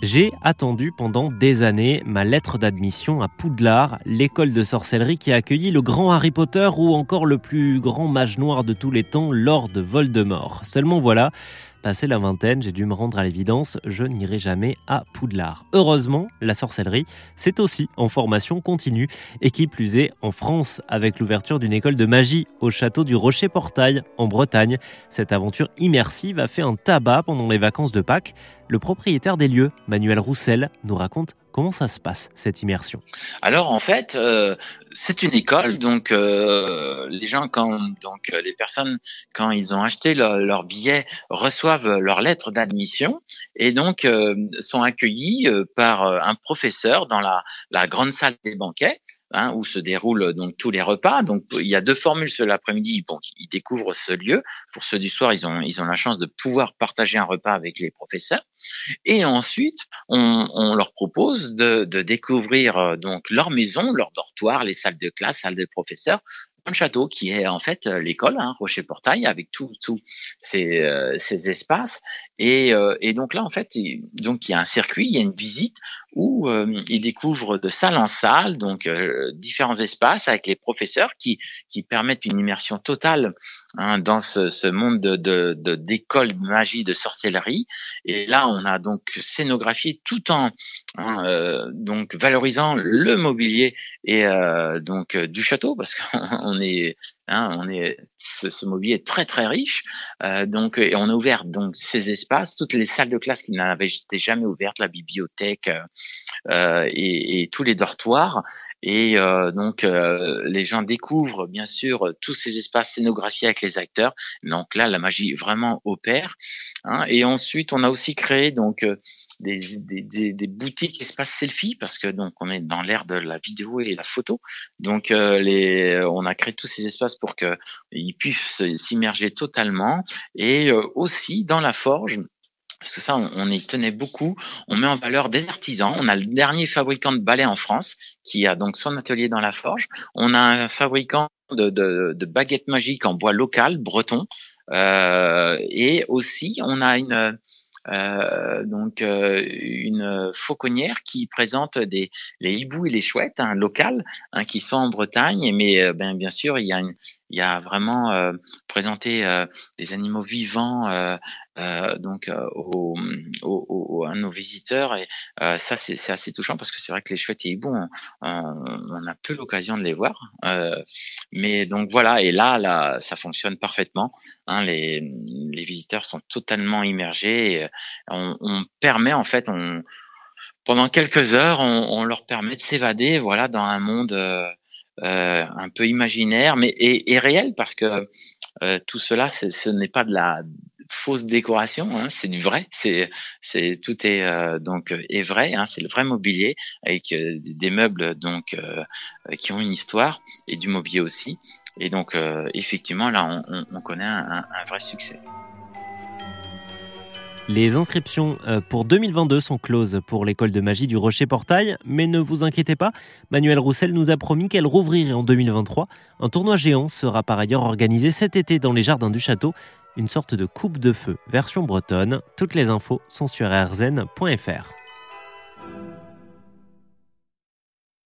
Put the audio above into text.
J'ai attendu pendant des années ma lettre d'admission à Poudlard, l'école de sorcellerie qui a accueilli le grand Harry Potter ou encore le plus grand mage noir de tous les temps, Lord Voldemort. Seulement voilà, Passé la vingtaine, j'ai dû me rendre à l'évidence, je n'irai jamais à Poudlard. Heureusement, la sorcellerie, c'est aussi en formation continue, et qui plus est en France, avec l'ouverture d'une école de magie au château du Rocher-Portail, en Bretagne. Cette aventure immersive a fait un tabac pendant les vacances de Pâques. Le propriétaire des lieux, Manuel Roussel, nous raconte comment ça se passe, cette immersion? Alors en fait, euh, c'est une école, donc euh, les gens, quand donc les personnes, quand ils ont acheté leur, billet, reçoivent leur lettre d'admission et donc euh, sont accueillis par un professeur dans la grande salle des banquets Hein, où se déroulent donc tous les repas. Donc il y a deux formules ce l'après-midi. Bon, ils découvrent ce lieu. Pour ceux du soir, ils ont ils ont la chance de pouvoir partager un repas avec les professeurs. Et ensuite, on, on leur propose de, de découvrir euh, donc leur maison, leur dortoir, les salles de classe, salles de professeurs, le château qui est en fait euh, l'école, hein, Rocher Portail, avec tous tout ces, euh, ces, espaces. Et, euh, et, donc là, en fait, il, donc il y a un circuit, il y a une visite où ils découvrent de salle en salle, donc différents espaces avec les professeurs qui, qui permettent une immersion totale hein, dans ce, ce, monde de d'école de, de, magie, de sorcellerie. Et là, on a donc scénographié tout en hein, donc valorisant le mobilier et donc du château, parce qu'on on est, hein, on est, ce, mobilier est très très riche. Euh, donc, et on a ouvert donc ces espaces, toutes les salles de classe qui n'avaient jamais ouvertes, la bibliothèque euh, euh, et, et, tous les dortoirs. Et donc, les gens découvrent bien sûr tous ces espaces scénographiés avec les acteurs. Donc là, la magie vraiment opère. Hein. Et ensuite, on a aussi créé donc des, des, des, boutiques espace selfie parce que donc on est dans l'ère de la vidéo et la photo. Donc euh, les, on a créé tous ces espaces pour qu'ils puissent s'immerger totalement et euh, aussi dans la forge parce que ça, on, y tenait beaucoup. On met en valeur des artisans. On a le dernier fabricant de balais en France qui a donc son atelier dans la forge. On a un fabricant de, baguettes magiques en bois local, breton. Euh, et aussi, on a une, euh, donc euh, une fauconnière qui présente des les hiboux et les chouettes hein, locales hein, qui sont en Bretagne. Mais euh, ben, bien sûr il y a une, il y a vraiment présenté des animaux vivants donc à nos visiteurs et ça c'est assez touchant parce que c'est vrai que les chouettes et hiboux on, on, a peu l'occasion de les voir mais donc voilà et là là ça fonctionne parfaitement hein, les, les visiteurs sont totalement immergés et on, on permet en fait on pendant quelques heures on, on leur permet de s'évader voilà dans un monde euh, un peu imaginaire, mais et, réel parce que euh, tout cela, ce n'est pas de la fausse décoration, hein, c'est du vrai, c'est tout est euh, donc est vrai, hein, c'est le vrai mobilier avec des meubles donc qui ont une histoire et du mobilier aussi, et donc effectivement là on, on, connaît un, un vrai succès. Les inscriptions euh, pour 2022 sont closes pour l'école de magie du Rocher Portail, mais ne vous inquiétez pas, Manuel Roussel nous a promis qu'elle rouvrirait en 2023. Un tournoi géant sera par ailleurs organisé cet été dans les jardins du château, une sorte de coupe de feu version bretonne. Toutes les infos sont sur rzn.fr.